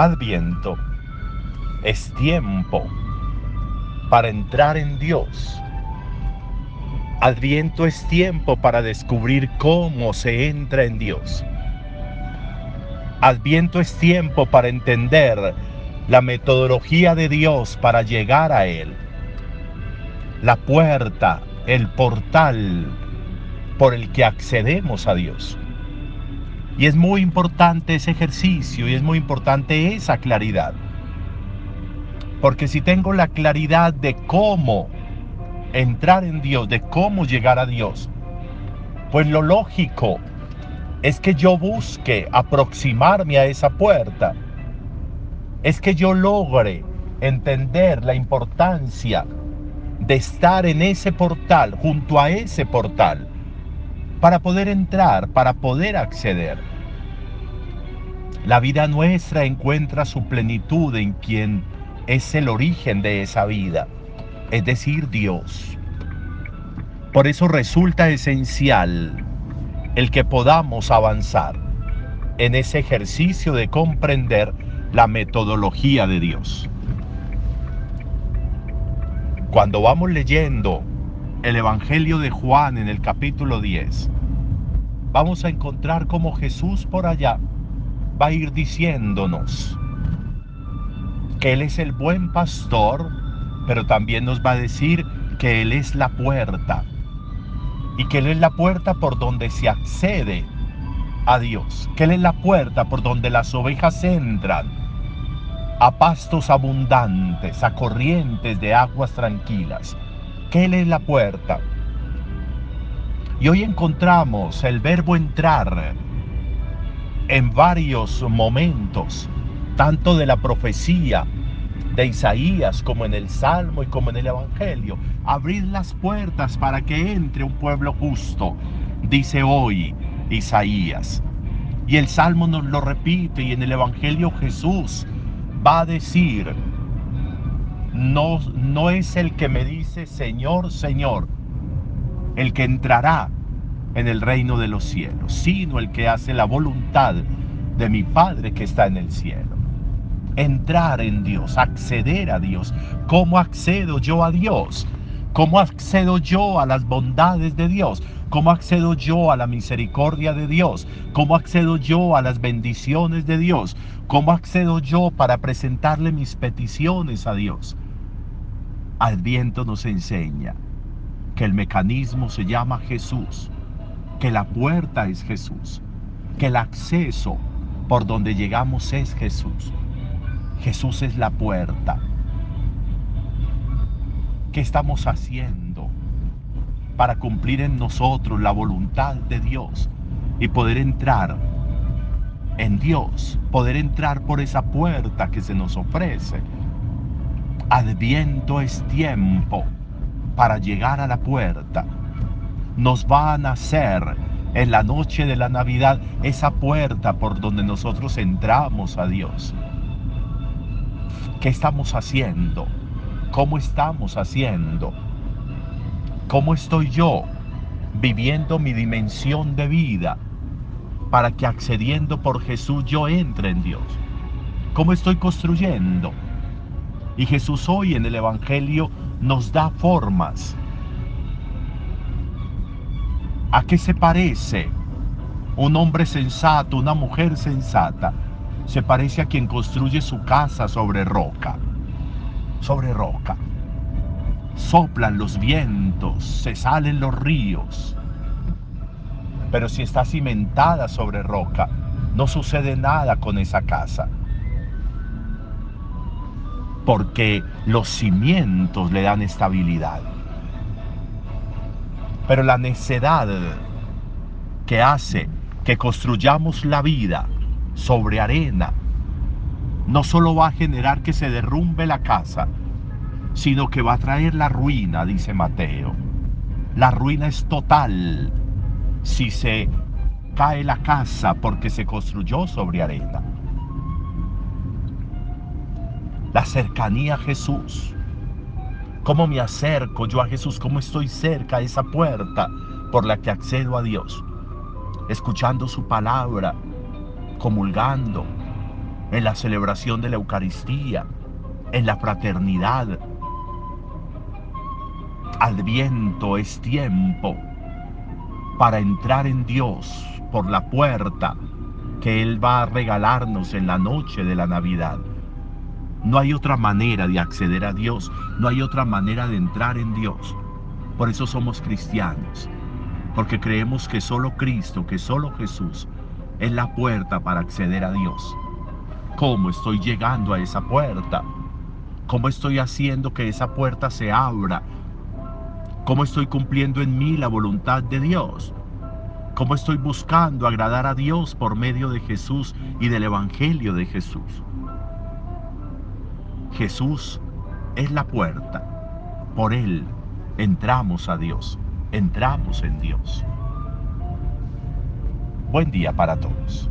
Adviento es tiempo para entrar en Dios. Adviento es tiempo para descubrir cómo se entra en Dios. Adviento es tiempo para entender la metodología de Dios para llegar a Él. La puerta, el portal por el que accedemos a Dios. Y es muy importante ese ejercicio y es muy importante esa claridad. Porque si tengo la claridad de cómo entrar en Dios, de cómo llegar a Dios, pues lo lógico es que yo busque aproximarme a esa puerta. Es que yo logre entender la importancia de estar en ese portal, junto a ese portal, para poder entrar, para poder acceder. La vida nuestra encuentra su plenitud en quien es el origen de esa vida, es decir, Dios. Por eso resulta esencial el que podamos avanzar en ese ejercicio de comprender la metodología de Dios. Cuando vamos leyendo el Evangelio de Juan en el capítulo 10, vamos a encontrar como Jesús por allá va a ir diciéndonos que Él es el buen pastor, pero también nos va a decir que Él es la puerta y que Él es la puerta por donde se accede a Dios, que Él es la puerta por donde las ovejas entran a pastos abundantes, a corrientes de aguas tranquilas que Él es la puerta. Y hoy encontramos el verbo entrar en varios momentos, tanto de la profecía de Isaías como en el Salmo y como en el Evangelio. Abrid las puertas para que entre un pueblo justo, dice hoy Isaías. Y el Salmo nos lo repite y en el Evangelio Jesús va a decir, no, no es el que me dice Señor, Señor, el que entrará en el reino de los cielos, sino el que hace la voluntad de mi Padre que está en el cielo. Entrar en Dios, acceder a Dios. ¿Cómo accedo yo a Dios? ¿Cómo accedo yo a las bondades de Dios? ¿Cómo accedo yo a la misericordia de Dios? ¿Cómo accedo yo a las bendiciones de Dios? ¿Cómo accedo yo para presentarle mis peticiones a Dios? Adviento nos enseña que el mecanismo se llama Jesús, que la puerta es Jesús, que el acceso por donde llegamos es Jesús. Jesús es la puerta. ¿Qué estamos haciendo para cumplir en nosotros la voluntad de Dios y poder entrar en Dios, poder entrar por esa puerta que se nos ofrece? Adviento es tiempo para llegar a la puerta. Nos va a nacer en la noche de la Navidad esa puerta por donde nosotros entramos a Dios. ¿Qué estamos haciendo? ¿Cómo estamos haciendo? ¿Cómo estoy yo viviendo mi dimensión de vida para que accediendo por Jesús yo entre en Dios? ¿Cómo estoy construyendo? Y Jesús hoy en el Evangelio nos da formas. ¿A qué se parece un hombre sensato, una mujer sensata? Se parece a quien construye su casa sobre roca. Sobre roca. Soplan los vientos, se salen los ríos. Pero si está cimentada sobre roca, no sucede nada con esa casa porque los cimientos le dan estabilidad. Pero la necedad que hace que construyamos la vida sobre arena no solo va a generar que se derrumbe la casa, sino que va a traer la ruina, dice Mateo. La ruina es total si se cae la casa porque se construyó sobre arena la cercanía a Jesús. ¿Cómo me acerco yo a Jesús? ¿Cómo estoy cerca a esa puerta por la que accedo a Dios? Escuchando su palabra, comulgando, en la celebración de la Eucaristía, en la fraternidad. Adviento es tiempo para entrar en Dios por la puerta que Él va a regalarnos en la noche de la Navidad. No hay otra manera de acceder a Dios, no hay otra manera de entrar en Dios. Por eso somos cristianos, porque creemos que solo Cristo, que solo Jesús es la puerta para acceder a Dios. ¿Cómo estoy llegando a esa puerta? ¿Cómo estoy haciendo que esa puerta se abra? ¿Cómo estoy cumpliendo en mí la voluntad de Dios? ¿Cómo estoy buscando agradar a Dios por medio de Jesús y del Evangelio de Jesús? Jesús es la puerta. Por Él entramos a Dios, entramos en Dios. Buen día para todos.